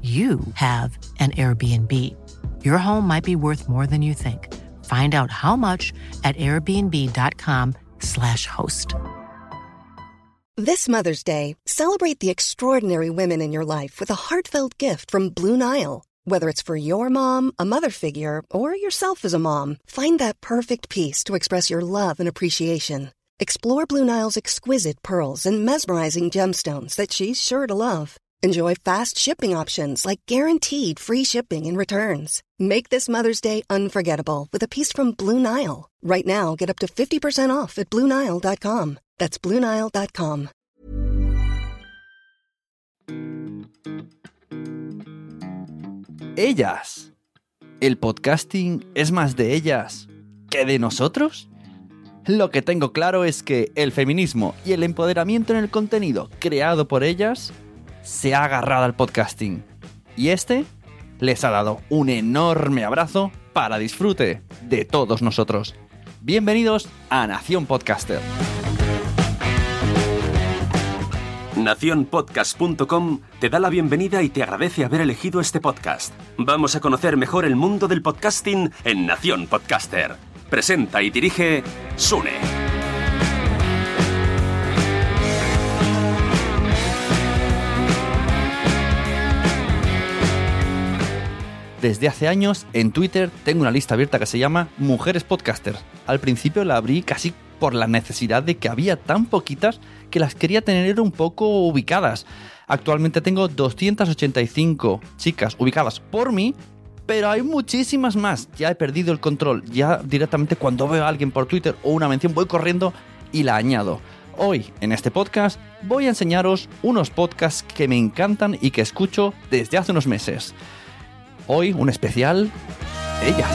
you have an Airbnb. Your home might be worth more than you think. Find out how much at airbnb.com/slash host. This Mother's Day, celebrate the extraordinary women in your life with a heartfelt gift from Blue Nile. Whether it's for your mom, a mother figure, or yourself as a mom, find that perfect piece to express your love and appreciation. Explore Blue Nile's exquisite pearls and mesmerizing gemstones that she's sure to love. Enjoy fast shipping options like guaranteed free shipping and returns. Make this Mother's Day unforgettable with a piece from Blue Nile. Right now, get up to 50% off at BlueNile.com. That's BlueNile.com. Ellas. ¿El podcasting es más de ellas que de nosotros? Lo que tengo claro es que el feminismo y el empoderamiento en el contenido creado por ellas se ha agarrado al podcasting. Y este les ha dado un enorme abrazo para disfrute de todos nosotros. Bienvenidos a Nación Podcaster. Naciónpodcast.com te da la bienvenida y te agradece haber elegido este podcast. Vamos a conocer mejor el mundo del podcasting en Nación Podcaster. Presenta y dirige Sune. Desde hace años en Twitter tengo una lista abierta que se llama Mujeres Podcasters. Al principio la abrí casi por la necesidad de que había tan poquitas que las quería tener un poco ubicadas. Actualmente tengo 285 chicas ubicadas por mí, pero hay muchísimas más. Ya he perdido el control. Ya directamente cuando veo a alguien por Twitter o una mención voy corriendo y la añado. Hoy, en este podcast, voy a enseñaros unos podcasts que me encantan y que escucho desde hace unos meses. Hoy un especial ellas.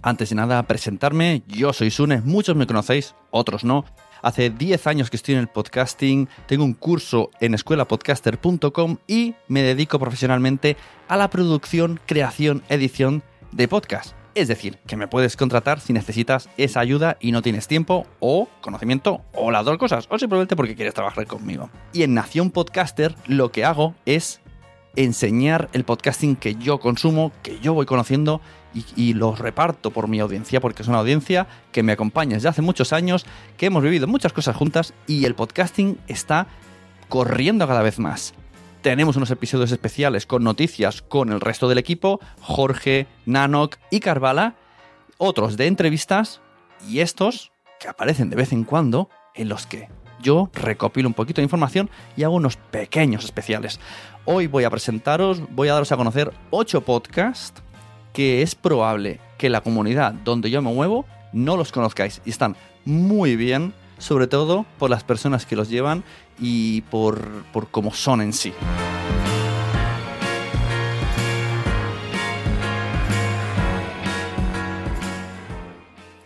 Antes de nada, presentarme, yo soy Sune, muchos me conocéis, otros no. Hace 10 años que estoy en el podcasting, tengo un curso en escuelapodcaster.com y me dedico profesionalmente a la producción, creación, edición de podcast. Es decir, que me puedes contratar si necesitas esa ayuda y no tienes tiempo o conocimiento o las dos cosas, o simplemente porque quieres trabajar conmigo. Y en Nación Podcaster lo que hago es enseñar el podcasting que yo consumo, que yo voy conociendo y, y, reparto por mi audiencia, porque es una audiencia que me acompaña desde hace muchos años, que hemos vivido muchas cosas juntas y el podcasting está corriendo cada vez más. Tenemos unos episodios especiales con noticias con el resto del equipo, Jorge, Nanok y Carvala, otros de entrevistas y estos que aparecen de vez en cuando en los que yo recopilo un poquito de información y hago unos pequeños especiales. Hoy voy a presentaros, voy a daros a conocer 8 podcasts que es probable que la comunidad donde yo me muevo no los conozcáis y están muy bien, sobre todo por las personas que los llevan y por, por cómo son en sí.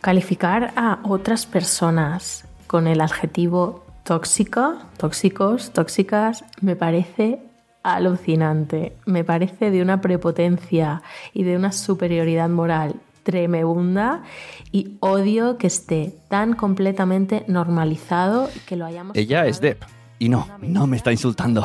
Calificar a otras personas con el adjetivo tóxica, tóxicos, tóxicas, me parece alucinante. Me parece de una prepotencia y de una superioridad moral tremenda y odio que esté tan completamente normalizado que lo hayamos... Ella es Deb y no, no me está insultando.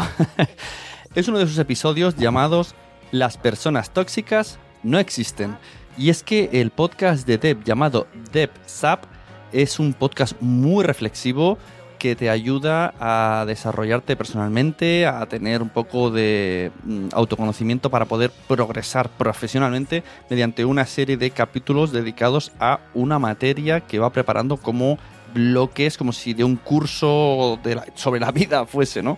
es uno de sus episodios llamados Las personas tóxicas no existen. Y es que el podcast de Deb llamado Deb Sap es un podcast muy reflexivo que te ayuda a desarrollarte personalmente, a tener un poco de mm, autoconocimiento para poder progresar profesionalmente mediante una serie de capítulos dedicados a una materia que va preparando como bloques, como si de un curso sobre la vida fuese, ¿no?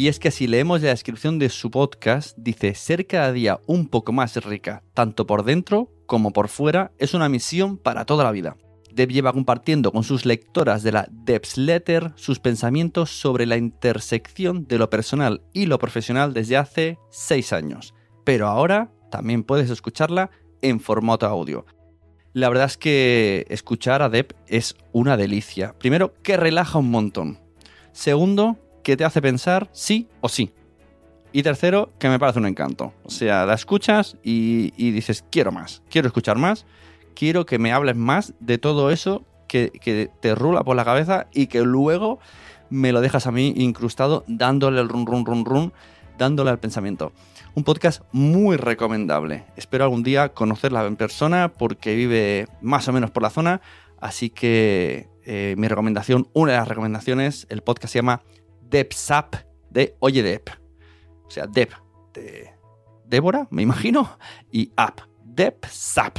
Y es que si leemos la descripción de su podcast, dice ser cada día un poco más rica, tanto por dentro como por fuera, es una misión para toda la vida. Deb lleva compartiendo con sus lectoras de la Deb's Letter sus pensamientos sobre la intersección de lo personal y lo profesional desde hace 6 años. Pero ahora también puedes escucharla en formato audio. La verdad es que escuchar a Deb es una delicia. Primero, que relaja un montón. Segundo, que te hace pensar sí o sí. Y tercero, que me parece un encanto. O sea, la escuchas y, dices, quiero más, quiero escuchar más, quiero que me hables más de todo eso que, que, te rula por la cabeza y que luego me lo dejas a mí incrustado dándole el run, run, run, run, dándole al pensamiento. Un podcast muy recomendable. Espero algún día conocerla en persona porque vive más o menos por la zona. Así que eh, mi recomendación, una de las recomendaciones, el podcast se llama Depsap de Oye Dep. O sea, Dep de Débora, me imagino, y App, Depsap.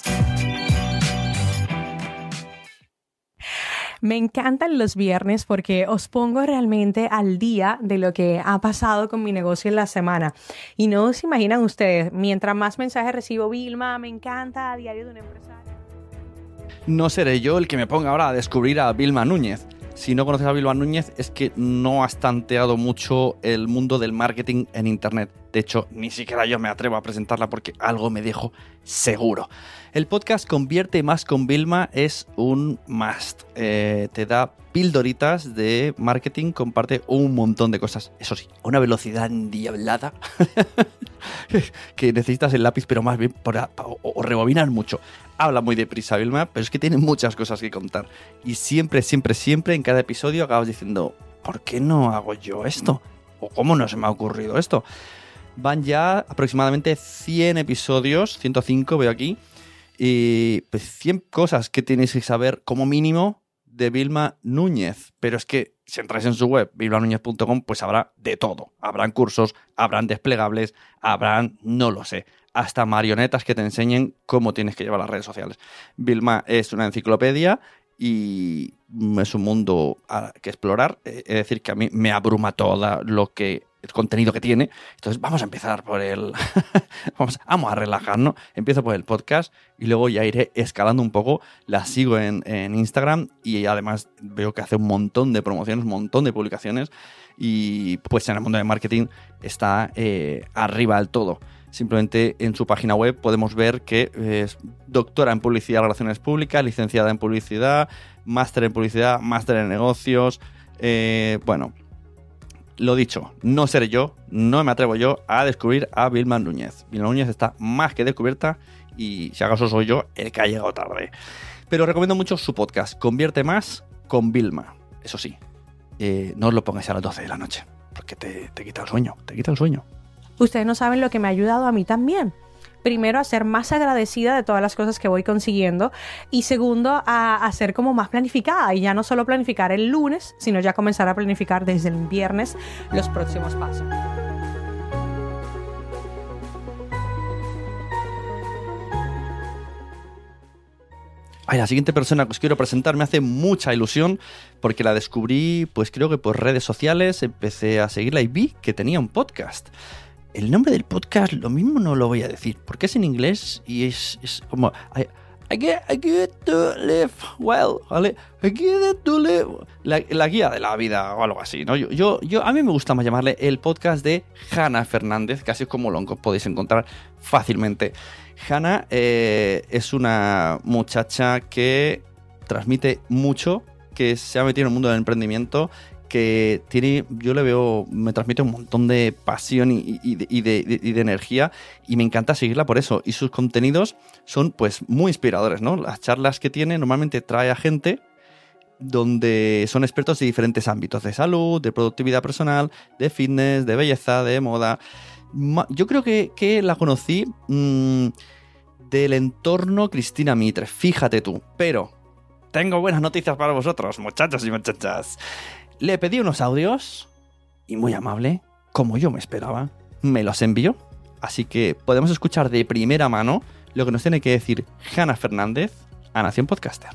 Me encantan los viernes porque os pongo realmente al día de lo que ha pasado con mi negocio en la semana. Y no se imaginan ustedes, mientras más mensajes recibo, Vilma, me encanta, diario de un empresario. No seré yo el que me ponga ahora a descubrir a Vilma Núñez. Si no conoces a Vilma Núñez es que no has tanteado mucho el mundo del marketing en Internet. De hecho, ni siquiera yo me atrevo a presentarla porque algo me dejo seguro. El podcast Convierte Más con Vilma es un must. Eh, te da pildoritas de marketing, comparte un montón de cosas. Eso sí, a una velocidad endiablada que necesitas el lápiz, pero más bien para, o, rebobinar mucho. Habla muy deprisa Vilma, pero es que tiene muchas cosas que contar. Y siempre, siempre, siempre en cada episodio acabas diciendo, ¿por qué no hago yo esto? ¿O cómo no se me ha ocurrido esto? Van ya aproximadamente 100 episodios, 105 veo aquí, y pues 100 cosas que tenéis que saber como mínimo de Vilma Núñez. Pero es que si entráis en su web, vilmanúñez.com, pues habrá de todo. Habrán cursos, habrán desplegables, habrán, no lo sé, hasta marionetas que te enseñen cómo tienes que llevar las redes sociales. Vilma es una enciclopedia y es un mundo que explorar. Es decir, que a mí me abruma todo lo que el contenido que tiene. Entonces vamos a empezar por el... vamos, vamos, a relajarnos. Empiezo por el podcast y luego ya iré escalando un poco. La sigo en, Instagram y además veo que hace un montón de promociones, un montón de publicaciones y pues en el mundo de marketing está eh, arriba del todo. Simplemente en su página web podemos ver que es doctora en publicidad relaciones públicas, licenciada en publicidad, máster en publicidad, máster en negocios. Eh, bueno, lo dicho, no seré yo, no me atrevo yo a descubrir a Vilma Núñez. Vilma Núñez está más que descubierta y si acaso soy yo el que ha llegado tarde. Pero recomiendo mucho su podcast, Convierte Más con Vilma. Eso sí, eh, no os lo pongáis a las 12 de la noche, porque te, te quita el sueño, te quita el sueño. Ustedes no saben lo que me ha ayudado a mí también primero a ser más agradecida de todas las cosas que voy consiguiendo y segundo a, a, ser como más planificada y ya no solo planificar el lunes, sino ya comenzar a planificar desde el viernes los próximos pasos. Ay, la siguiente persona que os quiero presentar me hace mucha ilusión porque la descubrí, pues creo que por redes sociales, empecé a seguirla y vi que tenía un podcast. El nombre del podcast lo mismo no lo voy a decir, porque es en inglés y es, es como... I, get, I get to live well, ¿vale? I get to live... La, la, guía de la vida o algo así, ¿no? Yo, yo, yo, a mí me gusta más llamarle el podcast de Hannah Fernández, casi como lo podéis encontrar fácilmente. Hannah eh, es una muchacha que transmite mucho, que se ha metido en el mundo del emprendimiento que tiene, yo le veo, me transmite un montón de pasión y, de, energía y me encanta seguirla por eso. Y sus contenidos son pues muy inspiradores, ¿no? Las charlas que tiene normalmente trae a gente donde son expertos de diferentes ámbitos, de salud, de productividad personal, de fitness, de belleza, de moda. Yo creo que, que la conocí mmm, del entorno Cristina Mitre, fíjate tú, pero tengo buenas noticias para vosotros, muchachos y muchachas. Le pedí unos audios y muy amable, como yo me esperaba, me los envió. Así que podemos escuchar de primera mano lo que nos tiene que decir Hanna Fernández a Nación Podcaster.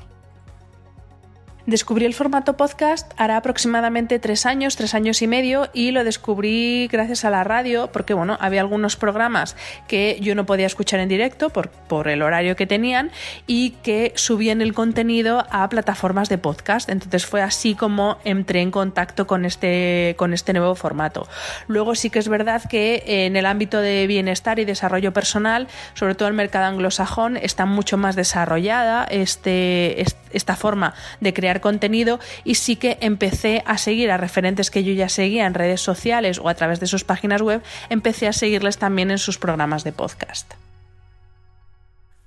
Descubrí el formato podcast hará aproximadamente tres años, tres años y medio, y lo descubrí gracias a la radio, porque bueno, había algunos programas que yo no podía escuchar en directo por, por el horario que tenían y que subían el contenido a plataformas de podcast. Entonces fue así como entré en contacto con este, con este nuevo formato. Luego sí que es verdad que en el ámbito de bienestar y desarrollo personal, sobre todo el mercado anglosajón, está mucho más desarrollada este, esta forma de crear contenido y sí que empecé a seguir a referentes que yo ya seguía en redes sociales o a través de sus páginas web, empecé a seguirles también en sus programas de podcast.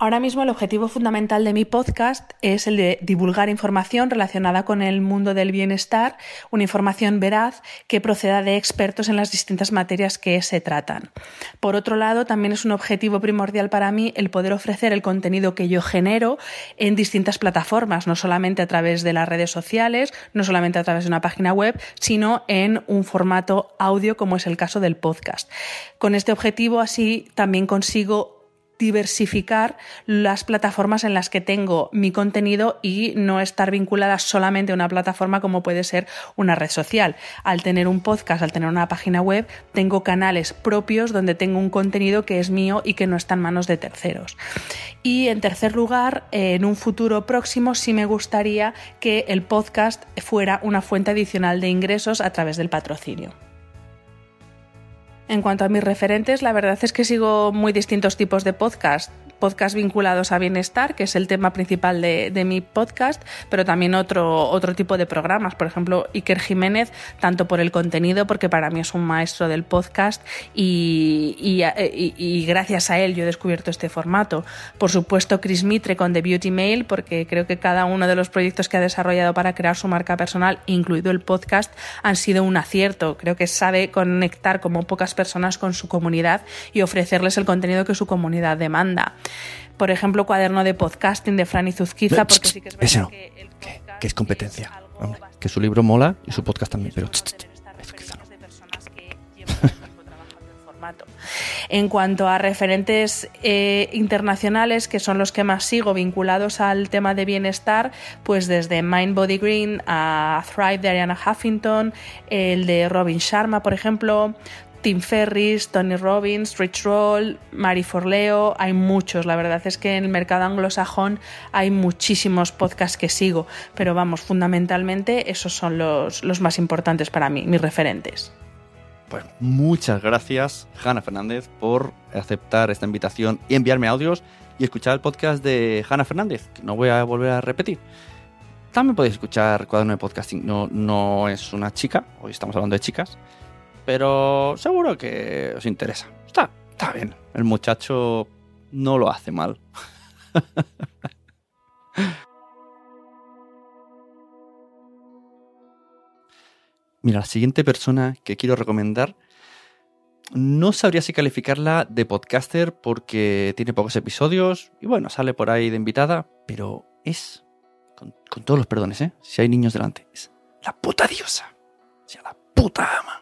Ahora mismo el objetivo fundamental de mi podcast es el de divulgar información relacionada con el mundo del bienestar, una información veraz que proceda de expertos en las distintas materias que se tratan. Por otro lado, también es un objetivo primordial para mí el poder ofrecer el contenido que yo genero en distintas plataformas, no solamente a través de las redes sociales, no solamente a través de una página web, sino en un formato audio como es el caso del podcast. Con este objetivo así también consigo diversificar las plataformas en las que tengo mi contenido y no estar vinculada solamente a una plataforma como puede ser una red social. Al tener un podcast, al tener una página web, tengo canales propios donde tengo un contenido que es mío y que no está en manos de terceros. Y en tercer lugar, en un futuro próximo sí me gustaría que el podcast fuera una fuente adicional de ingresos a través del patrocinio. En cuanto a mis referentes, la verdad es que sigo muy distintos tipos de podcast podcast vinculados a bienestar, que es el tema principal de, mi podcast, pero también otro, otro tipo de programas. Por ejemplo, Iker Jiménez, tanto por el contenido, porque para mí es un maestro del podcast y gracias a él yo he descubierto este formato. Por supuesto, Chris Mitre con The Beauty Mail, porque creo que cada uno de los proyectos que ha desarrollado para crear su marca personal, incluido el podcast, han sido un acierto. Creo que sabe conectar como pocas personas con su comunidad y ofrecerles el contenido que su comunidad demanda por ejemplo, cuaderno de podcasting de Franny Zuzquiza, porque sí que es verdad no. que, el que, que, es competencia. Hombre, que su libro mola y su podcast también, pero Zuzquiza no. En cuanto a referentes eh, internacionales, que son los que más sigo vinculados al tema de bienestar, pues desde Mind Body Green a Thrive de Ariana Huffington, el de Robin Sharma, por ejemplo, Tim Ferris, Tony Robbins, Rich Roll, Mari Forleo, hay muchos. La verdad es que en el mercado anglosajón hay muchísimos podcasts que sigo, pero vamos, fundamentalmente esos son los, los más importantes para mí, mis referentes. Pues muchas gracias, Hanna Fernández, por aceptar esta invitación y enviarme audios y escuchar el podcast de Hanna Fernández, que no voy a volver a repetir. También podéis escuchar Cuaderno de Podcasting, no, no es una chica, hoy estamos hablando de chicas, pero seguro que os interesa. Está, está bien. El muchacho no lo hace mal. Mira, la siguiente persona que quiero recomendar, no sabría si calificarla de podcaster porque tiene pocos episodios y bueno, sale por ahí de invitada, pero es, con, todos los perdones, ¿eh? si hay niños delante, es la puta diosa, o sea, la puta ama.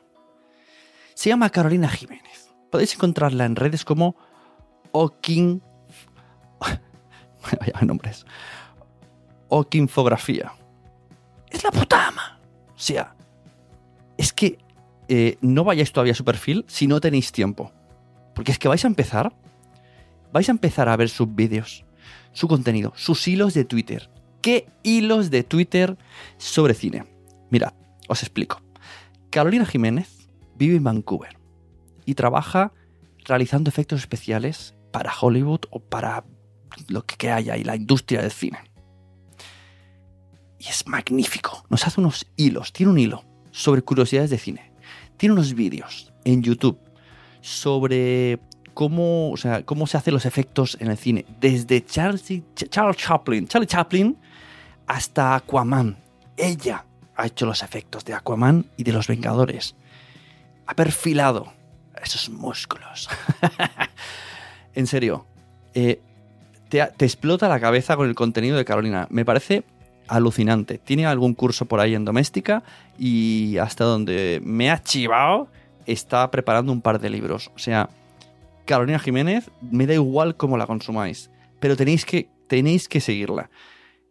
Se llama Carolina Jiménez. Podéis encontrarla en redes como Okin... Vaya nombres. Okinfografía. Es la puta ama. O sea, es que eh, no vayáis todavía a su perfil si no tenéis tiempo. Porque es que vais a empezar, vais a empezar a ver sus vídeos, su contenido, sus hilos de Twitter. ¿Qué hilos de Twitter sobre cine? Mirad, os explico. Carolina Jiménez vive en Vancouver y trabaja realizando efectos especiales para Hollywood o para lo que haya y la industria del cine. Y es magnífico. Nos hace unos hilos, tiene un hilo sobre curiosidades de cine. Tiene unos vídeos en YouTube sobre cómo, o sea, cómo se hacen los efectos en el cine. Desde Chaplin, Charlie Chaplin hasta Aquaman. Ella ha hecho los efectos de Aquaman y de los Vengadores. Ha perfilado esos músculos. en serio, eh, te, explota la cabeza con el contenido de Carolina. Me parece alucinante. Tiene algún curso por ahí en doméstica y hasta donde me ha chivado está preparando un par de libros. O sea, Carolina Jiménez, me da igual cómo la consumáis, pero tenéis que, tenéis que seguirla.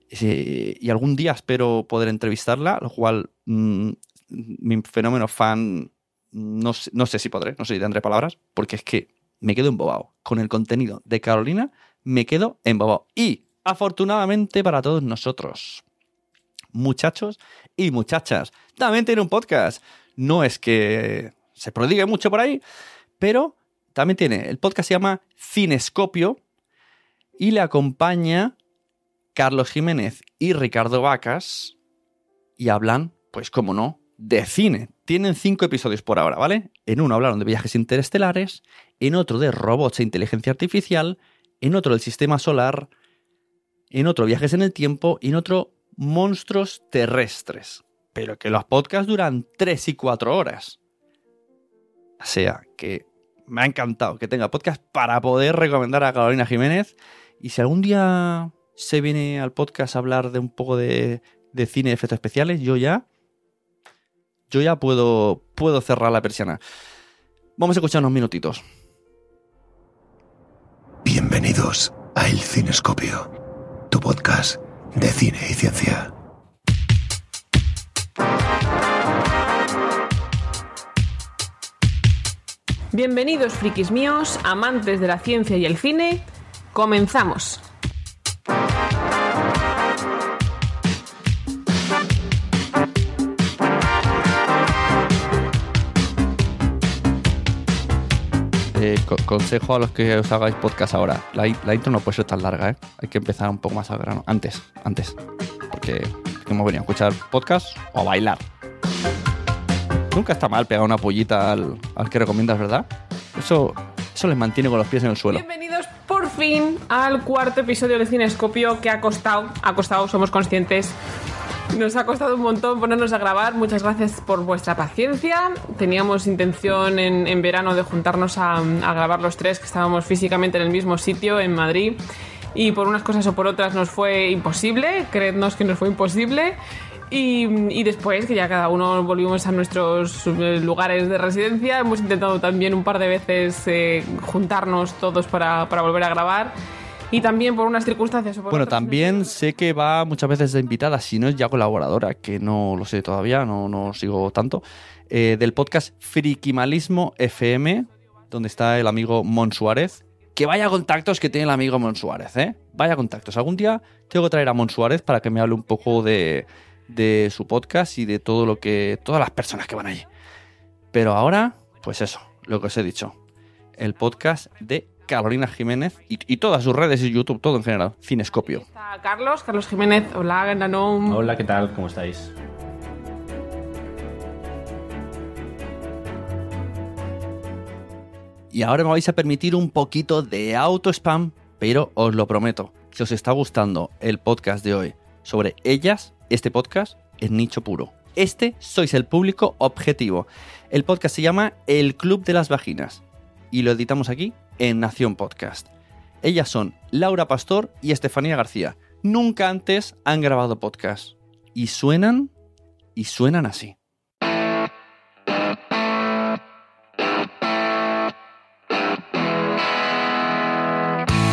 Y algún día espero poder entrevistarla, lo cual mm, mi fenómeno fan no, sé- no sé si podré, no sé si tendré palabras, porque es que me quedo embobado. Con el contenido de Carolina me quedo embobado. Y afortunadamente para todos nosotros, muchachos y muchachas, también tiene un podcast. No es que se prodigue mucho por ahí, pero también tiene. El podcast se llama Cinescopio y le acompaña Carlos Jiménez y Ricardo Vacas y hablan, pues como no, de cine. Tienen cinco episodios por ahora, ¿vale? En uno hablaron de viajes interestelares, en otro de robots e inteligencia artificial, en otro del sistema solar, en otro viajes en el tiempo y en otro monstruos terrestres. Pero que los podcasts duran tres y cuatro horas. O sea, que me ha encantado que tenga podcast para poder recomendar a Carolina Jiménez. Y si algún día se viene al podcast a hablar de un poco de, de cine de efectos especiales, yo ya. Yo ya puedo, puedo cerrar la persiana. Vamos a escuchar unos minutitos. Bienvenidos a El Cinescopio, tu podcast de cine y ciencia. Bienvenidos, frikis míos, amantes de la ciencia y el cine. Comenzamos. Consejo a los que os hagáis podcast ahora. La, in- la intro no puede ser tan larga, ¿eh? Hay que empezar un poco más al grano. Antes, antes. Porque porque hemos venido a escuchar podcast o a bailar. Nunca está mal pegar una pollita al, al que recomiendas, ¿verdad? Eso, eso les mantiene con los pies en el suelo. Bienvenidos por fin al cuarto episodio de Cinescopio que ha costado, ha costado, somos conscientes. Nos ha costado un montón ponernos a grabar. Muchas gracias por vuestra paciencia. Teníamos intención en, en verano de juntarnos a, a grabar los tres, que estábamos físicamente en el mismo sitio, en Madrid. Y por unas cosas o por otras nos fue imposible. Creednos que nos fue imposible. Y, y después, que ya cada uno volvimos a nuestros eh, lugares de residencia, hemos intentado también un par de veces eh, juntarnos todos para, para volver a grabar. Y también por unas circunstancias o por Bueno, otras, también sé que va muchas veces de invitada, si no es ya colaboradora, que no lo sé todavía, no, no sigo tanto, eh, del podcast Frikimalismo FM, donde está el amigo Mon Suárez. Que vaya contactos que tiene el amigo Mon Suárez, ¿eh? Vaya contactos. Algún día tengo que traer a Mon Suárez para que me hable un poco de, de su podcast y de todo lo que. todas las personas que van allí. Pero ahora, pues eso, lo que os he dicho. El podcast de Carolina Jiménez y, y todas sus redes y YouTube, todo en general. Cinescopio. Está Carlos, Carlos Jiménez. Hola, Nanom. Hola, ¿qué tal? ¿Cómo estáis? Y ahora me vais a permitir un poquito de auto spam, pero os lo prometo, si os está gustando el podcast de hoy sobre ellas, este podcast es nicho puro. Este sois el público objetivo. El podcast se llama El Club de las Vaginas y lo editamos aquí en Nación Podcast. Ellas son Laura Pastor y Estefanía García. Nunca antes han grabado podcast. Y suenan y suenan así.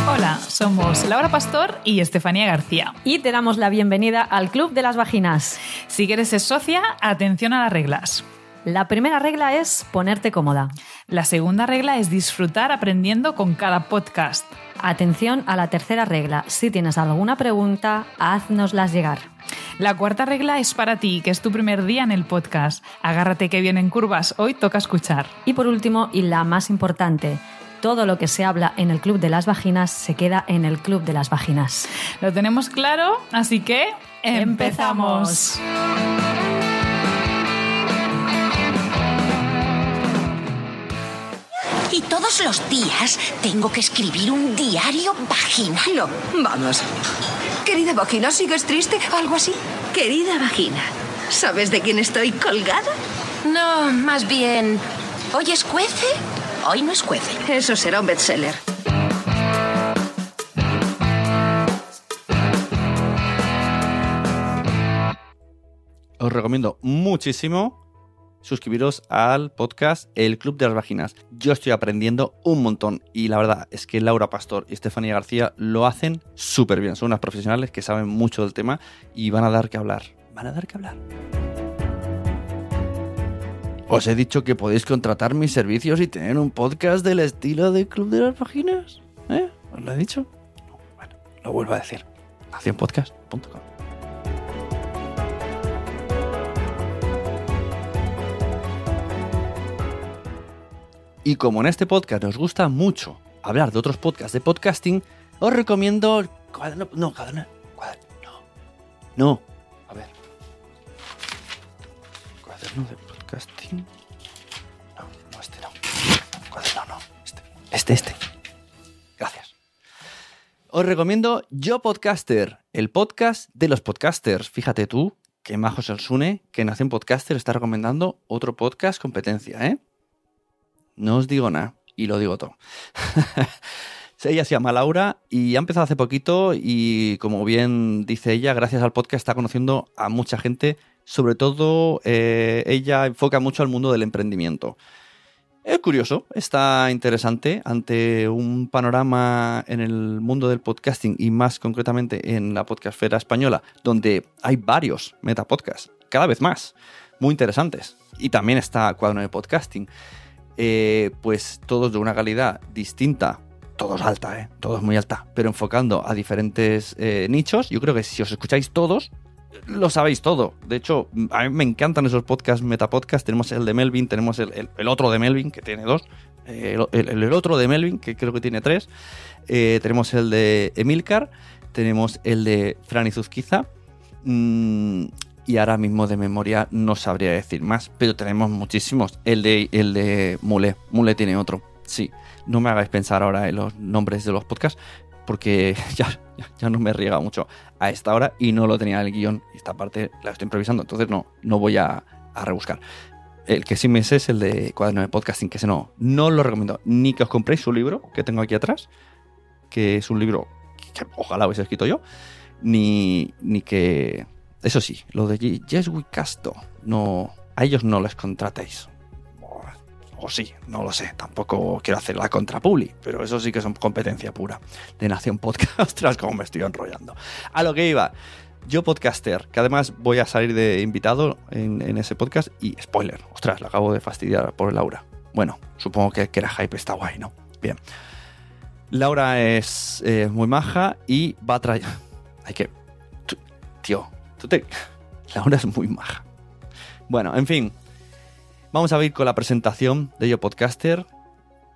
Hola, somos Laura Pastor y Estefanía García. Y te damos la bienvenida al Club de las Vaginas. Si quieres ser socia, atención a las reglas. La primera regla es ponerte cómoda. La segunda regla es disfrutar aprendiendo con cada podcast. Atención a la tercera regla. Si tienes alguna pregunta, haznoslas llegar. La cuarta regla es para ti, que es tu primer día en el podcast. Agárrate que vienen curvas, hoy toca escuchar. Y por último, y la más importante, todo lo que se habla en el Club de las Vaginas se queda en el Club de las Vaginas. Lo tenemos claro, así que empezamos. Y todos los días tengo que escribir un diario vaginal. No, vamos. Querida vagina, ¿sigues triste? ¿Algo así? Querida vagina, ¿sabes de quién estoy colgada? No, más bien. ¿Hoy escuece? Hoy no escuece. Eso será un bestseller. Os recomiendo muchísimo suscribiros al podcast El Club de las Vaginas. Yo estoy aprendiendo un montón y la verdad es que Laura Pastor y Estefanía García lo hacen súper bien. Son unas profesionales que saben mucho del tema y van a dar que hablar. Van a dar que hablar. Os he dicho que podéis contratar mis servicios y tener un podcast del estilo de Club de las Vaginas. ¿Eh? ¿Os lo he dicho? No, bueno, lo vuelvo a decir. Nacionpodcast.com Y como en este podcast nos gusta mucho hablar de otros podcasts de podcasting, os recomiendo cuaderno. No, cuaderno. cuaderno no. No. A ver. Cuaderno de podcasting. No, no, este no. Cuaderno no. Este, este. este. Gracias. Os recomiendo Yo Podcaster, el podcast de los podcasters. Fíjate tú, que majo se os une, que Nación Podcaster está recomendando otro podcast competencia, ¿eh? No os digo nada y lo digo todo. ella se llama Laura y ha empezado hace poquito y como bien dice ella, gracias al podcast está conociendo a mucha gente. Sobre todo eh, ella enfoca mucho al mundo del emprendimiento. Es curioso, está interesante ante un panorama en el mundo del podcasting y más concretamente en la podcastfera española, donde hay varios metapodcasts, cada vez más, muy interesantes. Y también está Cuadro de Podcasting. Eh, pues todos de una calidad distinta, todos alta, ¿eh? todos muy alta, pero enfocando a diferentes eh, nichos. Yo creo que si os escucháis todos, lo sabéis todo. De hecho, a mí me encantan esos podcasts, metapodcasts. Tenemos el de Melvin, tenemos el, otro de Melvin, que tiene dos. El, otro de Melvin, que creo que tiene tres. tenemos el de Emilcar. Tenemos el de Franny Zuzquiza. Mm, y ahora mismo de memoria no sabría decir más, pero tenemos muchísimos. El de, el de Mule, Mule tiene otro, sí. No me hagáis pensar ahora en los nombres de los podcasts, porque ya, ya, no me riega mucho a esta hora y no lo tenía en el guion. Esta parte la estoy improvisando, entonces no, no voy a, a rebuscar. El que sí me sé es el de cuaderno de podcasting, que ese no, no lo recomiendo. Ni que os compréis su libro, que tengo aquí atrás, que es un libro que ojalá hubiese escrito yo, ni, ni que eso sí, lo de We Casto, no, a ellos no les contratéis. O, sí, no lo sé, tampoco quiero hacer la contra Publi, pero eso sí que son competencia pura de Nación Podcast, tras como me estoy enrollando. A lo que iba, yo podcaster, que además voy a salir de invitado en, ese podcast y spoiler, ostras, lo acabo de fastidiar por Laura. Bueno, supongo que, que era hype, está guay, ¿no? Bien. Laura es eh, muy maja y va a traer... Hay que... Tío, Laura es muy maja. Bueno, en fin. Vamos a ir con la presentación de Yo Podcaster.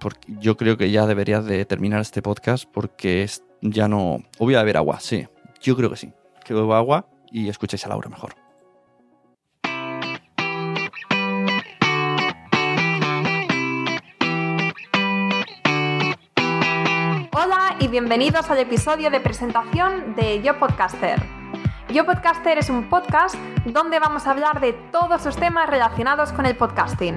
Porque yo creo que ya deberías de terminar este podcast porque es, ya no... O voy a beber agua, sí. Yo creo que sí. Que bebo agua y escuchéis a Laura mejor. y bienvenidos al episodio de presentación de Yo Podcaster. Yo Podcaster es un podcast donde vamos a hablar de todos los temas relacionados con el podcasting.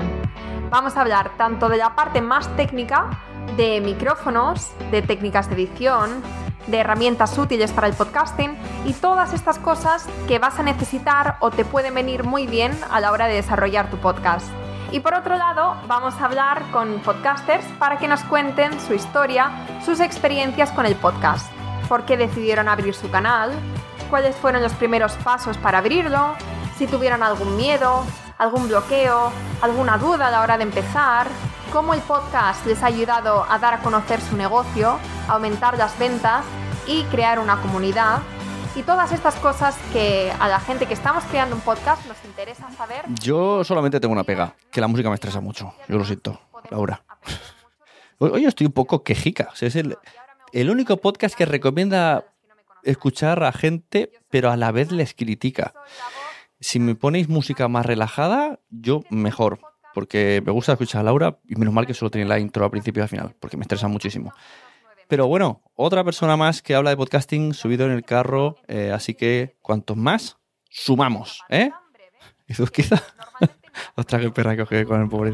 Vamos a hablar tanto de la parte más técnica, de micrófonos, de técnicas de edición, de herramientas útiles para el podcasting y todas estas cosas que vas a necesitar o te pueden venir muy bien a la hora de desarrollar tu podcast. Y por otro lado, vamos a hablar con podcasters para que nos cuenten su historia, sus experiencias con el podcast, por qué decidieron abrir su canal, cuáles fueron los primeros pasos para abrirlo, si tuvieron algún miedo, algún bloqueo, alguna duda a la hora de empezar, cómo el podcast les ha ayudado a dar a conocer su negocio, aumentar las ventas y crear una comunidad y todas estas cosas que a la gente que estamos creando un podcast nos interesa saber. Yo solamente tengo una pega, que la música me estresa mucho. Yo lo siento, Laura. Hoy estoy un poco quejica. es el, el único podcast que recomienda escuchar a gente, pero a la vez les critica. Si me ponéis música más relajada, yo mejor. Porque me gusta escuchar a Laura y menos mal que solo tiene la intro al principio y al final, porque me estresa muchísimo. Pero bueno, otra persona más que habla de podcasting subido en el carro, eh, así que cuantos más, sumamos, ¿eh? Ostras, qué perra que con el pobre.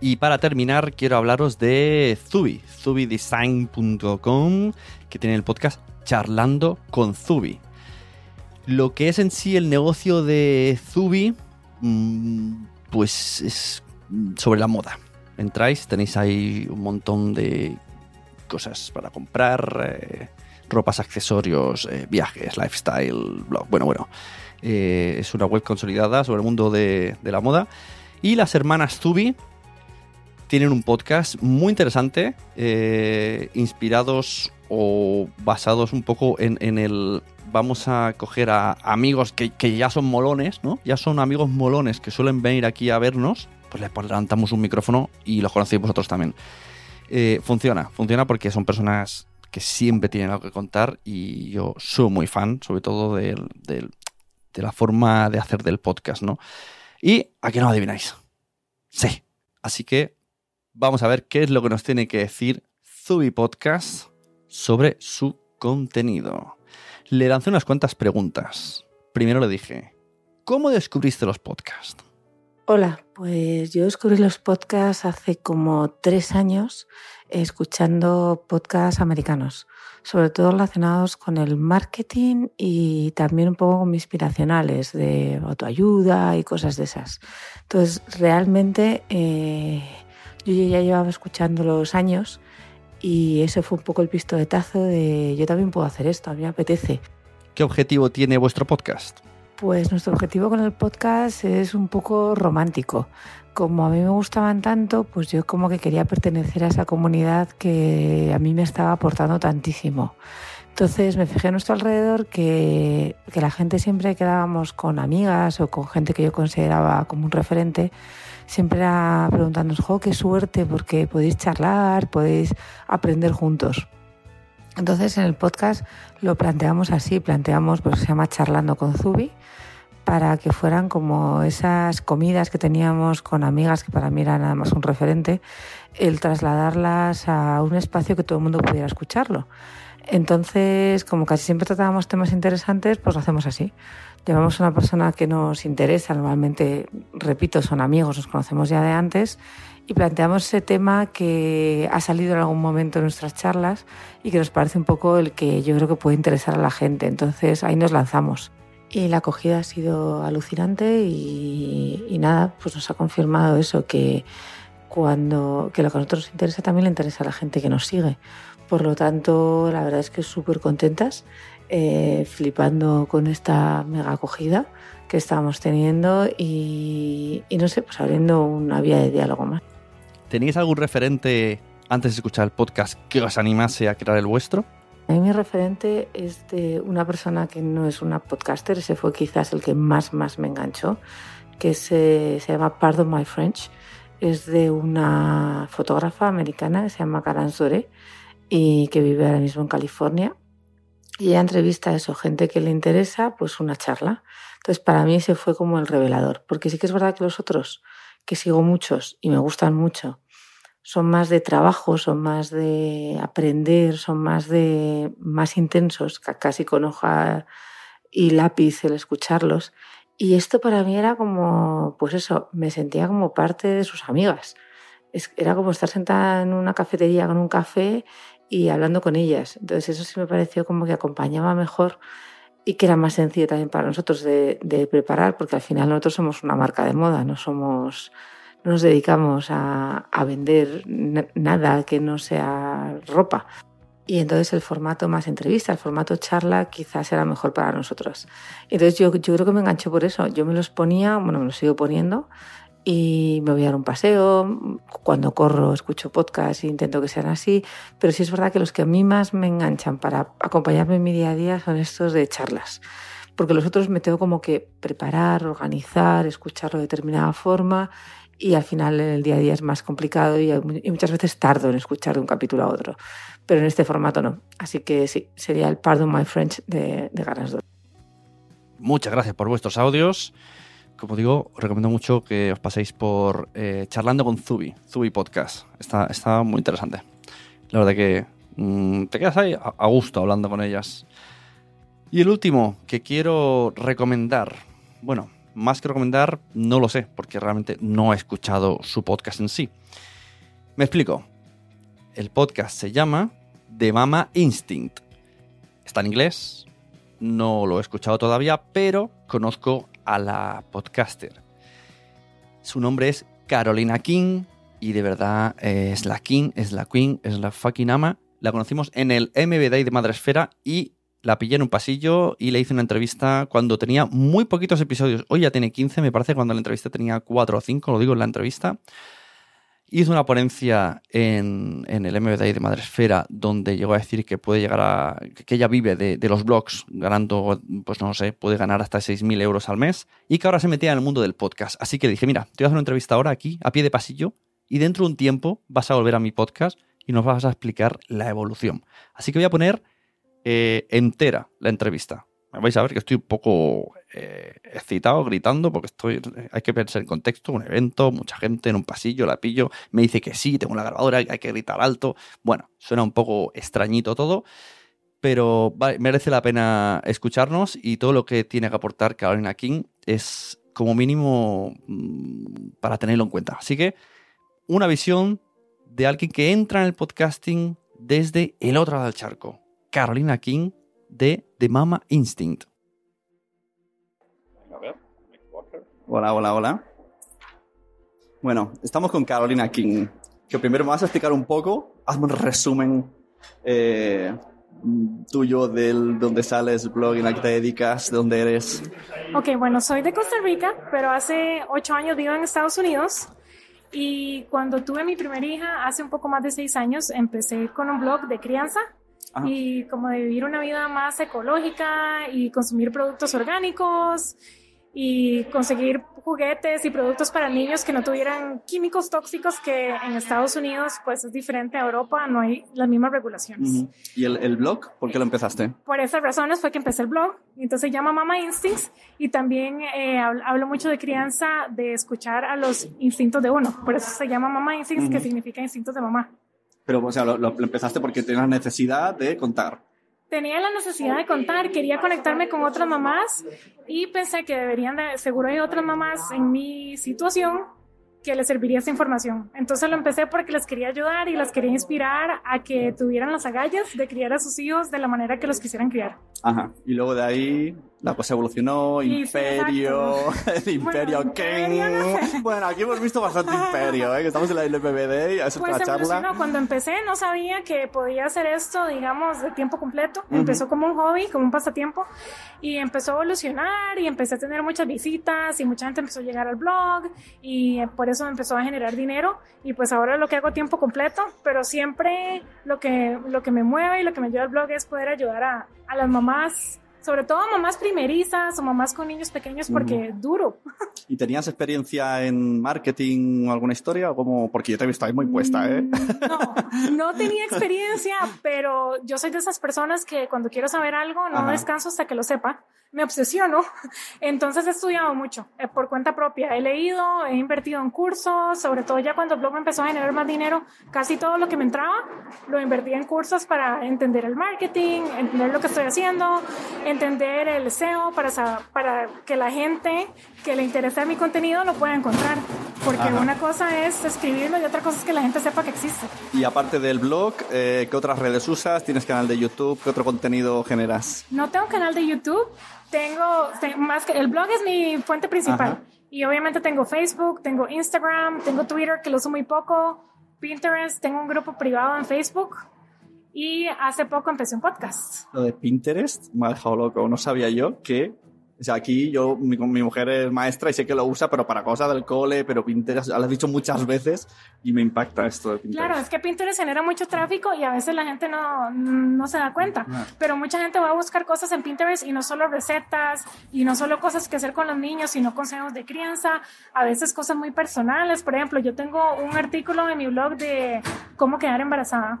Y para terminar, quiero hablaros de Zubi, zubidesign.com, que tiene el podcast charlando con Zubi. Lo que es en sí el negocio de Zubi, mm, pues es sobre la moda. Entráis, tenéis ahí un montón de cosas para comprar, eh, ropas, accesorios, eh, viajes, lifestyle, blog. Bueno, bueno, eh, es una web consolidada sobre el mundo de, de la moda. Y las hermanas Zubi, tienen un podcast muy interesante, inspirados o basados un poco en, el vamos a coger a amigos que, ya son molones, ¿no? Ya son amigos molones que suelen venir aquí a vernos, pues les levantamos un micrófono y los conocéis vosotros también. Eh, funciona, funciona porque son personas que siempre tienen algo que contar y yo soy muy fan, sobre todo de, de la forma de hacer del podcast, ¿no? Y aquí no adivináis. Sí. Así que vamos a ver qué es lo que nos tiene que decir Zubi Podcast sobre su contenido. Le lancé unas cuantas preguntas. Primero le dije, ¿cómo descubriste los podcasts? Hola, pues yo descubrí los podcasts hace como tres años escuchando podcasts americanos, sobre todo relacionados con el marketing y también un poco inspiracionales de autoayuda y cosas de esas. Entonces, realmente eh, yo ya llevaba escuchando los años y ese fue un poco el pistoletazo de yo también puedo hacer esto, a mí me apetece. ¿Qué objetivo tiene vuestro podcast? Pues nuestro objetivo con el podcast es un poco romántico. Como a mí me gustaban tanto, pues yo como que quería pertenecer a esa comunidad que a mí me estaba aportando tantísimo. Entonces me fijé a nuestro alrededor que, que la gente siempre quedábamos con amigas o con gente que yo consideraba como un referente, siempre era preguntándonos, jo, qué suerte, porque podéis charlar, podéis aprender juntos. Entonces en el podcast lo planteamos así, planteamos, pues se llama Charlando con Zubi, para que fueran como esas comidas que teníamos con amigas, que para mí era nada más un referente, el trasladarlas a un espacio que todo el mundo pudiera escucharlo. Entonces, como casi siempre tratábamos temas interesantes, pues lo hacemos así. Llevamos a una persona que nos interesa, normalmente, repito, son amigos, nos conocemos ya de antes, y planteamos ese tema que ha salido en algún momento en nuestras charlas y que nos parece un poco el que yo creo que puede interesar a la gente. Entonces ahí nos lanzamos. Y la acogida ha sido alucinante y, y nada, pues nos ha confirmado eso, que cuando que lo que a nosotros nos interesa también le interesa a la gente que nos sigue. Por lo tanto, la verdad es que súper contentas eh, flipando con esta mega acogida que estamos teniendo y, no sé, pues abriendo una vía de diálogo más. ¿Tenéis algún referente antes de escuchar el podcast que os animase a crear el vuestro? A mí mi referente es de una persona que no es una podcaster, ese fue quizás el que más, más me enganchó, que se, se llama Pardon My French, es de una fotógrafa americana que se llama Karan Sore y que vive ahora mismo en California y ella entrevista a eso, gente que le interesa, pues una charla. Entonces, para mí ese fue como el revelador, porque sí que es verdad que los otros, que sigo muchos y me gustan mucho, son más de trabajo, son más de aprender, son más de más intensos, casi con hoja y lápiz el escucharlos. Y esto para mí era como, pues eso, me sentía como parte de sus amigas. era como estar sentada en una cafetería con un café y hablando con ellas. Entonces eso sí me pareció como que acompañaba mejor y que era más sencillo también para nosotros de, preparar, porque al final nosotros somos una marca de moda, no somos no nos dedicamos a, vender nada que no sea ropa. Y entonces el formato más entrevista, el formato charla, quizás era mejor para nosotros. Entonces yo, yo creo que me enganchó por eso. Yo me los ponía, bueno, me los sigo poniendo y me voy a dar un paseo. Cuando corro escucho podcasts e intento que sean así. Pero sí es verdad que los que a mí más me enganchan para acompañarme en mi día a día son estos de charlas. Porque los otros me tengo como que preparar, organizar, escucharlo de determinada forma y al final en el día a día es más complicado y, muchas veces tardo en escuchar de un capítulo a otro. Pero en este formato no. Así que sí, sería el Pardon My French de, de Ganas 2. Muchas gracias por vuestros audios como digo, os recomiendo mucho que os paséis por eh, charlando con Zubi, Zubi Podcast. Está, está muy interesante. La verdad que mm, te quedas ahí a, gusto hablando con ellas. Y el último que quiero recomendar, bueno, más que recomendar, no lo sé, porque realmente no he escuchado su podcast en sí. Me explico. El podcast se llama The Mama Instinct. Está en inglés, no lo he escuchado todavía, pero conozco a la podcaster. Su nombre es Carolina King y de verdad eh, es la King, es la Queen, es la fucking ama. La conocimos en el MB Day de Madresfera y la pillé en un pasillo y le hice una entrevista cuando tenía muy poquitos episodios. Hoy ya tiene 15, me parece, cuando la entrevista tenía 4 o 5, lo digo en la entrevista hizo una ponencia en, el MBDI de Madresfera donde llegó a decir que puede llegar a. que ella vive de, los blogs, ganando, pues no sé, puede ganar hasta 6.000 euros al mes y que ahora se metía en el mundo del podcast. Así que dije, mira, te voy a hacer una entrevista ahora aquí, a pie de pasillo, y dentro de un tiempo vas a volver a mi podcast y nos vas a explicar la evolución. Así que voy a poner eh, entera la entrevista vais a ver que estoy un poco eh, excitado, gritando, porque estoy. Hay que pensar en contexto, un evento, mucha gente en un pasillo, la pillo, me dice que sí, tengo una grabadora, hay que gritar alto. Bueno, suena un poco extrañito todo, pero merece la pena escucharnos y todo lo que tiene que aportar Carolina King es como mínimo mm, para tenerlo en cuenta. Así que una visión de alguien que entra en el podcasting desde el otro lado del charco. Carolina King de The Mama Instinct. Hola, hola, hola. Bueno, estamos con Carolina King, que primero me vas a explicar un poco, hazme un resumen eh, tuyo del dónde sales, blogging, a qué te dedicas, de dónde eres. Ok, bueno, soy de Costa Rica, pero hace ocho años vivo en Estados Unidos. Y cuando tuve mi primera hija, hace un poco más de seis años, empecé con un blog de crianza y como de vivir una vida más ecológica y consumir productos orgánicos y conseguir juguetes y productos para niños que no tuvieran químicos tóxicos que en Estados Unidos pues es diferente a Europa, no hay las mismas regulaciones. ¿Y el, el, blog? ¿Por qué lo empezaste? Por esas razones fue que empecé el blog, entonces se llama Mama Instincts y también eh, hablo mucho de crianza, de escuchar a los instintos de uno, por eso se llama Mama Instincts, que significa instintos de mamá. Pero, o sea, lo, empezaste porque tenías necesidad de contar. Tenía la necesidad de contar, quería conectarme con otras mamás y pensé que deberían de, seguro hay otras mamás en mi situación que les serviría esa información. Entonces lo empecé porque les quería ayudar y les quería inspirar a que tuvieran las agallas de criar a sus hijos de la manera que los quisieran criar. Ajá. Y luego de ahí la cosa evolucionó, Imperio, el Imperio bueno, King. Bueno, aquí hemos visto bastante Imperio, ¿eh? que estamos en la LPBD y es pues otra charla. Cuando empecé no sabía que podía hacer esto, digamos, de tiempo completo. Empezó como un hobby, como un pasatiempo y empezó a evolucionar y empecé a tener muchas visitas y mucha gente empezó a llegar al blog y por eso empezó a generar dinero y pues ahora lo que hago tiempo completo, pero siempre lo que, lo que me mueve y lo que me lleva al blog es poder ayudar a, a las mamás sobre todo mamás primerizas o mamás con niños pequeños porque es duro. ¿Y tenías experiencia en marketing o alguna historia? Como, porque yo te he visto ahí muy puesta, ¿eh? No, no tenía experiencia, pero yo soy de esas personas que cuando quiero saber algo no Ajá. descanso hasta que lo sepa. Me obsesiono. Entonces he estudiado mucho eh, por cuenta propia. He leído, he invertido en cursos, sobre todo ya cuando el blog me empezó a generar más dinero, casi todo lo que me entraba lo invertía en cursos para entender el marketing, entender lo que estoy haciendo, entender el SEO para, para que la gente que le interesa mi contenido lo pueda encontrar. Porque Ajá. una cosa es escribirlo y otra cosa es que la gente sepa que existe. Y aparte del blog, eh, ¿qué otras redes usas? ¿Tienes canal de YouTube? ¿Qué otro contenido generas? No tengo canal de YouTube, tengo, te- más que el blog es mi fuente principal. Ajá. Y obviamente tengo Facebook, tengo Instagram, tengo Twitter que lo uso muy poco, Pinterest, tengo un grupo privado en Facebook y hace poco empecé un podcast. Lo de Pinterest me ha dejado loco. No sabía yo que. O sea, aquí yo, mi, mi mujer es maestra y sé que lo usa, pero para cosas del cole, pero Pinterest, lo has dicho muchas veces y me impacta esto de Pinterest. Claro, es que Pinterest genera mucho tráfico y a veces la gente no, no se da cuenta. Ah. Pero mucha gente va a buscar cosas en Pinterest y no solo recetas y no solo cosas que hacer con los niños, sino consejos de crianza, a veces cosas muy personales. Por ejemplo, yo tengo un artículo en mi blog de cómo quedar embarazada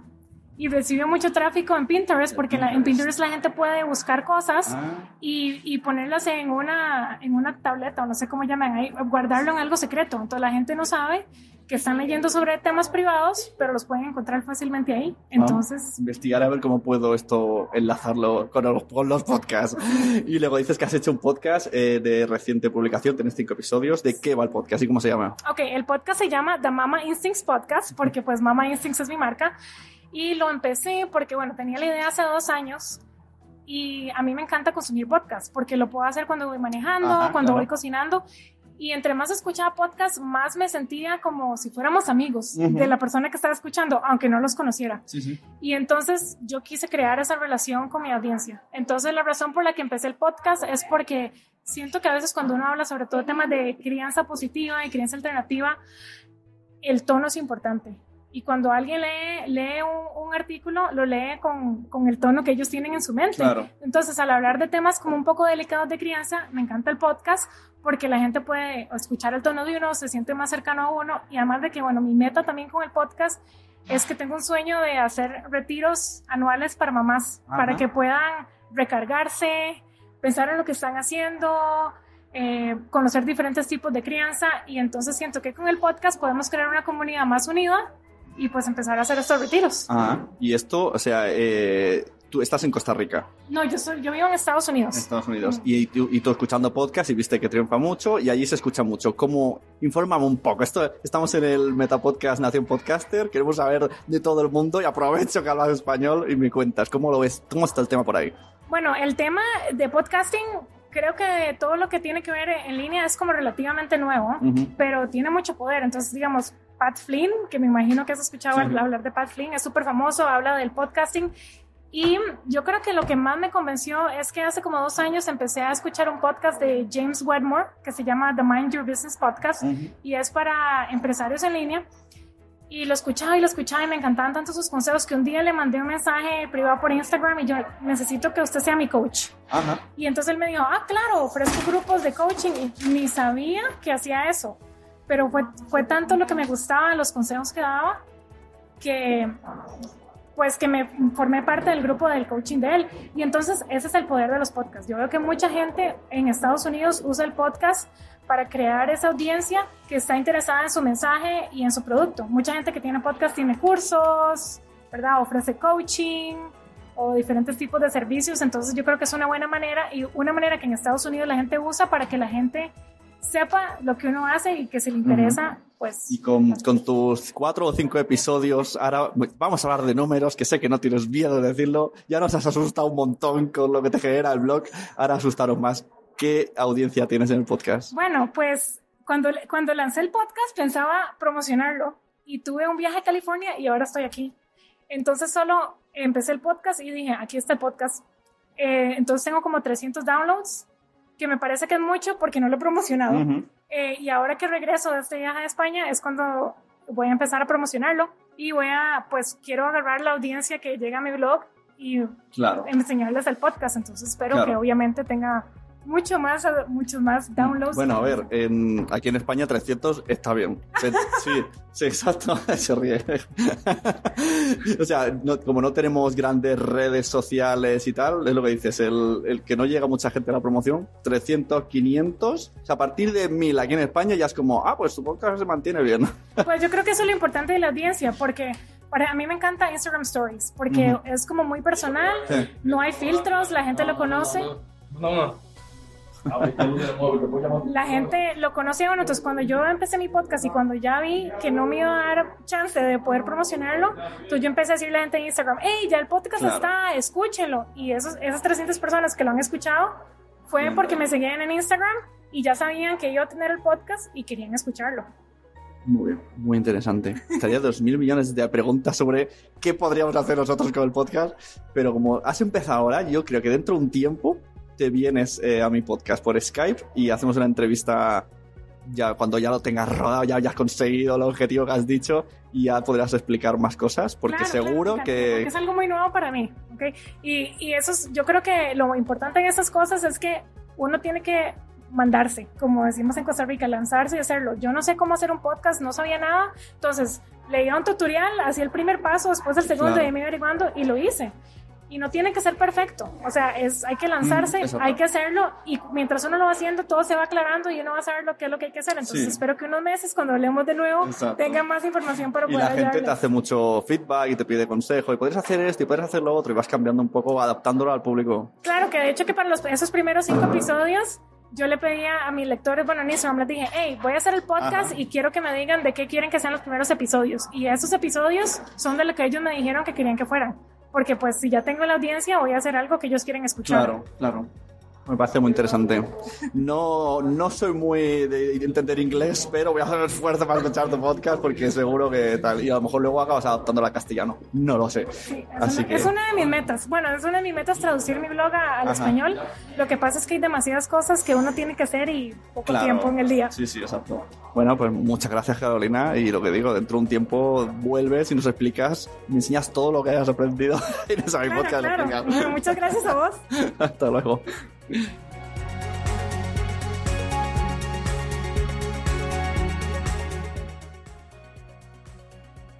y recibió mucho tráfico en Pinterest porque la- en Pinterest la gente puede buscar cosas y, y ponerlas en una, en una tableta o no sé cómo llaman ahí, guardarlo en algo secreto. Entonces la gente no sabe que están leyendo sobre temas privados, pero los pueden encontrar fácilmente ahí. Entonces, Investigar a ver cómo puedo esto enlazarlo con los, con los podcasts. Y luego dices que has hecho un podcast eh, de reciente publicación, tenés cinco episodios. ¿De qué va el podcast y cómo se llama? ok, el podcast se llama The Mama Instincts Podcast porque pues Mama Instincts es mi marca y lo empecé porque bueno, tenía la idea hace dos años y a mí me encanta consumir podcast porque lo puedo hacer cuando voy manejando, Ajá, cuando claro. voy cocinando y entre más escuchaba podcast, más me sentía como si fuéramos amigos de la persona que estaba escuchando, aunque no los conociera. Sí, sí. Y entonces yo quise crear esa relación con mi audiencia. Entonces la razón por la que empecé el podcast es porque siento que a veces cuando uno habla sobre todo temas de crianza positiva y crianza alternativa, el tono es importante. Y cuando alguien lee, lee un, un artículo, lo lee con, con el tono que ellos tienen en su mente. Claro. Entonces, al hablar de temas como un poco delicados de crianza, me encanta el podcast porque la gente puede escuchar el tono de uno, se siente más cercano a uno y además de que, bueno, mi meta también con el podcast es que tengo un sueño de hacer retiros anuales para mamás, Ajá. para que puedan recargarse, pensar en lo que están haciendo, eh, conocer diferentes tipos de crianza y entonces siento que con el podcast podemos crear una comunidad más unida y pues empezar a hacer estos retiros. Ah, y esto, o sea, eh, tú estás en Costa Rica, No, yo, soy, yo vivo en Estados Unidos. en Estados Unidos, y, tú, y tú escuchando podcast y viste que triunfa mucho y allí se escucha mucho. ¿Cómo? Infórmame un poco. Esto, estamos en el Metapodcast Nación Podcaster, queremos saber de todo el mundo y aprovecho que hablas español y me cuentas, ¿cómo lo ves? ¿Cómo está el tema por ahí? Bueno, el tema de podcasting, creo que todo lo que tiene que ver en línea es como relativamente nuevo, pero tiene mucho poder. Entonces, digamos, Pat Flynn, que me imagino que has escuchado Sí. hablar de Pat Flynn, es súper famoso, habla del podcasting. Y yo creo que lo que más me convenció es que hace como dos años empecé a escuchar un podcast de James Wedmore que se llama The Mind Your Business Podcast y es para empresarios en línea. Y lo escuchaba y lo escuchaba y me encantaban tanto sus consejos que un día le mandé un mensaje privado por Instagram y yo necesito que usted sea mi coach. Ajá. Y entonces él me dijo, ah, claro, ofrezco grupos de coaching y ni sabía que hacía eso. Pero fue, fue tanto lo que me gustaba, los consejos que daba, que pues que me formé parte del grupo del coaching de él. Y entonces ese es el poder de los podcasts. Yo veo que mucha gente en Estados Unidos usa el podcast para crear esa audiencia que está interesada en su mensaje y en su producto. Mucha gente que tiene podcast tiene cursos, ¿verdad? Ofrece coaching o diferentes tipos de servicios. Entonces yo creo que es una buena manera y una manera que en Estados Unidos la gente usa para que la gente sepa lo que uno hace y que si le interesa, pues Y con, con tus cuatro o cinco episodios, ahora vamos a hablar de números, que sé que no tienes miedo de decirlo, ya nos has asustado un montón con lo que te genera el blog, ahora asustaros más. ¿Qué audiencia tienes en el podcast? Bueno, pues cuando, cuando lancé el podcast pensaba promocionarlo y tuve un viaje a California y ahora estoy aquí. Entonces solo empecé el podcast y dije, aquí está el podcast. Eh, entonces tengo como 300 downloads, que me parece que es mucho porque no lo he promocionado. Eh, y ahora que regreso de este viaje a España es cuando voy a empezar a promocionarlo y voy a, pues quiero agarrar la audiencia que llega a mi blog y Claro. enseñarles el podcast. Entonces espero Claro. que obviamente tenga mucho más, muchos más downloads. Bueno, a ver, en- aquí en España 300 está bien. Se- Sí, sí, exacto. Se ríe. o sea, no- como no tenemos grandes redes sociales y tal, es lo que dices, el, el que no llega mucha gente a la promoción, 300, 500, o sea, a partir de 1000 aquí en España ya es como, ah, pues tu podcast se mantiene bien. Pues yo creo que eso es lo importante de la audiencia, porque para a mí me encanta Instagram Stories, porque es como muy personal, Sí. no hay filtros, la gente lo conoce. La gente lo conoce a uno, entonces cuando yo empecé mi podcast y cuando ya vi que no me iba a dar chance de poder promocionarlo, entonces yo empecé a decirle a la gente en Instagram, hey, ya el podcast Claro. está, escúchenlo. Y esos, esas 300 personas que lo han escuchado fue porque me seguían en Instagram y ya sabían que iba a tener el podcast y querían escucharlo. Muy bien, muy interesante. Estaría dos mil millones de preguntas sobre qué podríamos hacer nosotros con el podcast, pero como has empezado ahora, yo creo que dentro de un tiempo te vienes eh, a mi podcast por Skype y hacemos una entrevista ya cuando ya lo tengas rodado, ya hayas conseguido el objetivo que has dicho y ya podrás explicar más cosas, porque Claro, seguro claro, que... porque es algo muy nuevo para mí. Y, y eso es, yo creo que lo importante en esas cosas es que uno tiene que mandarse, como decimos en Costa Rica, lanzarse y hacerlo. Yo no sé cómo hacer un podcast, no sabía nada, entonces leía un tutorial, hacía el primer paso, después el segundo Claro. y me averiguando y lo hice. Y no tiene que ser perfecto, o sea, es, hay que lanzarse, Mm, hay que hacerlo y mientras uno lo va haciendo todo se va aclarando y uno va a saber lo que es lo que hay que hacer. Entonces Sí. espero que unos meses cuando hablemos de nuevo Exacto. tengan más información para Y poder la gente te hace mucho feedback y te pide consejo y puedes hacer esto y puedes hacer lo otro y vas cambiando un poco, adaptándolo al público. Claro, que de hecho que para los, esos primeros cinco episodios yo le pedía a mis lectores, bueno, en Instagram les dije, hey, voy a hacer el podcast Ajá. y quiero que me digan de qué quieren que sean los primeros episodios. Y esos episodios son de lo que ellos me dijeron que querían que fueran. Porque pues si ya tengo la audiencia, voy a hacer algo que ellos quieren escuchar. Claro, claro. Me parece muy interesante. No, no soy muy de entender inglés, pero voy a hacer esfuerzo para escuchar tu podcast porque seguro que tal. Y a lo mejor luego acabas adaptándolo al castellano. No lo sé. Es, Así una, que. es una de mis metas. Bueno, es una de mis metas traducir mi blog al Ajá. español. Lo que pasa es que hay demasiadas cosas que uno tiene que hacer y poco Claro. tiempo en el día. Sí, sí, exacto. Bueno, pues muchas gracias, Carolina. Y lo que digo, dentro de un tiempo vuelves y nos explicas, me enseñas todo lo que hayas aprendido en esa Claro, podcast. claro. Bueno, muchas gracias a vos. Hasta luego.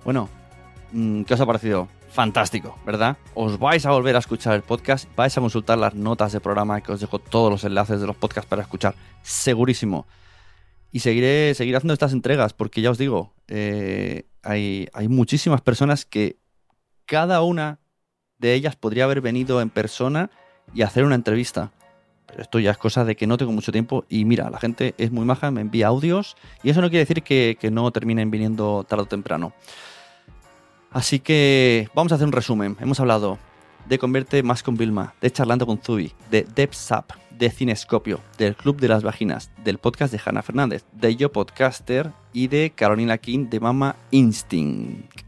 Bueno, mm, ¿qué os ha parecido? Fantástico, ¿verdad? Os vais a volver a escuchar el podcast, vais a consultar las notas de programa que os dejo todos los enlaces de los podcasts para escuchar, segurísimo. Y seguiré, seguiré haciendo estas entregas porque ya os digo, eh, hay, hay muchísimas personas que cada una de ellas podría haber venido en persona y hacer una entrevista. Esto ya es cosa de que no tengo mucho tiempo y mira, la gente es muy maja, me envía audios y eso no quiere decir que, que no terminen viniendo tarde o temprano. Así que vamos a hacer un resumen. Hemos hablado de Convierte Más con Vilma, de Charlando con Zubi, de DevSap, de Cinescopio, del Club de las Vaginas, del podcast de Hanna Fernández, de Yo Podcaster y de Carolina King de Mama Instinct.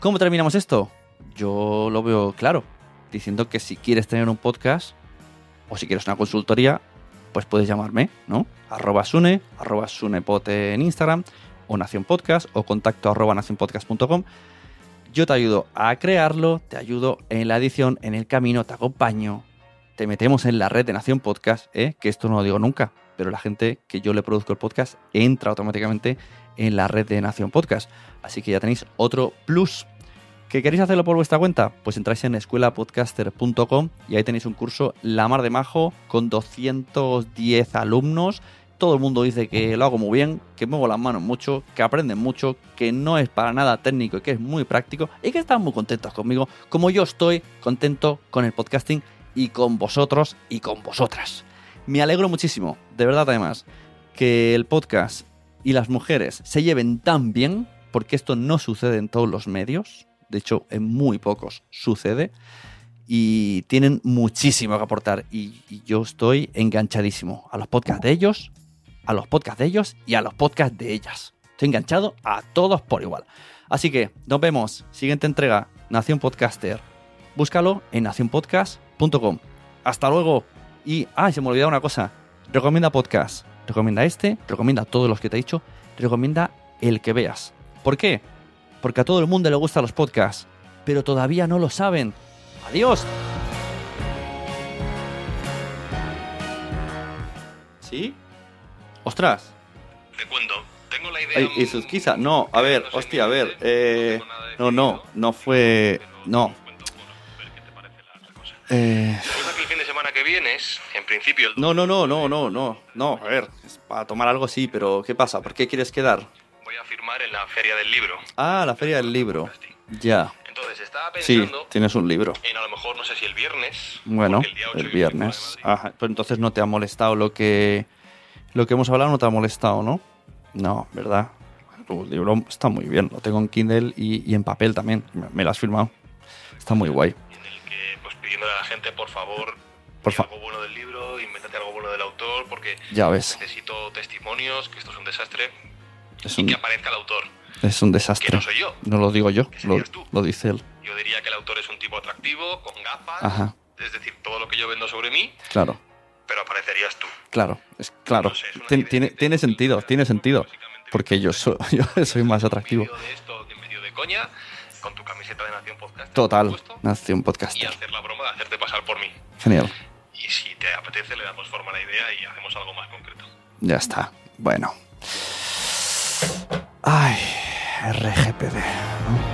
¿Cómo terminamos esto? Yo lo veo claro, diciendo que si quieres tener un podcast o si quieres una consultoría, pues puedes llamarme, ¿no? Arroba Sune, arroba Sunepote en Instagram, o Nación Podcast, o contacto arroba nacionpodcast.com. Yo te ayudo a crearlo, te ayudo en la edición, en el camino, te acompaño, te metemos en la red de Nación Podcast, ¿eh? que esto no lo digo nunca, pero la gente que yo le produzco el podcast entra automáticamente en la red de Nación Podcast. Así que ya tenéis otro plus. ¿Que queréis hacerlo por vuestra cuenta? Pues entráis en escuelapodcaster.com y ahí tenéis un curso La Mar de Majo con 210 alumnos. Todo el mundo dice que lo hago muy bien, que muevo las manos mucho, que aprenden mucho, que no es para nada técnico y que es muy práctico y que están muy contentos conmigo, como yo estoy contento con el podcasting y con vosotros y con vosotras. Me alegro muchísimo, de verdad además, que el podcast y las mujeres se lleven tan bien, porque esto no sucede en todos los medios, de hecho en muy pocos sucede, y tienen muchísimo que aportar y, yo estoy enganchadísimo a los podcasts de ellos, a los podcasts de ellos y a los podcasts de ellas. Estoy enganchado a todos por igual. Así que nos vemos, siguiente entrega, Nación Podcaster. Búscalo en nacionpodcast.com. Hasta luego. Y, ah, se me olvidaba una cosa. Recomienda podcast. Recomienda este, recomienda todos los que te he dicho, recomienda el que veas. ¿Por qué? Porque a todo el mundo le gustan los podcasts, pero todavía no lo saben. Adiós. ¿Sí? ¡Ostras! Te cuento, tengo la idea... Ay, ¿Y Susquiza? No, a ver, hostia, a ver. Eh, no, no, no fue... No. Eh, el fin de semana que vienes, en principio... El... no, no, no, no, no, no. No, a ver, es para tomar algo sí, pero ¿qué pasa? ¿Por qué quieres quedar? Voy a firmar en la Feria del Libro. Ah, la feria del libro. Ya. Entonces estaba Sí, pensando tienes un libro. en a lo mejor, no sé si el viernes... Bueno, el día 8 el viernes. Ajá, pues entonces no te ha molestado lo que lo que hemos hablado, no te ha molestado, ¿no? No, ¿verdad? Tu libro está muy bien, lo tengo en Kindle y, y en papel también. Me, me lo has firmado. Está muy guay. que, pues pidiéndole a la gente, por favor, Por favor. algo bueno del libro, invéntate algo bueno del autor, porque Ya ves. necesito testimonios, que esto es un desastre, Es y un, que aparezca el autor. es un desastre. Que no soy yo. No lo digo yo, lo, lo dice él. Yo diría que el autor es un tipo atractivo, con gafas, Ajá, es decir, todo lo que yo vendo sobre mí, claro, pero aparecerías tú. claro, es claro. Tien- tiene, tiene sentido, tiene sentido. Porque yo soy, yo soy más atractivo. De coña, con tu camiseta de Nación Podcast Total, Nación y hacer la broma de hacerte pasar por mí. Genial. Y si te apetece, le damos forma a la idea y hacemos algo más concreto. Ya está. Bueno. Ay, RGPD. ¿no?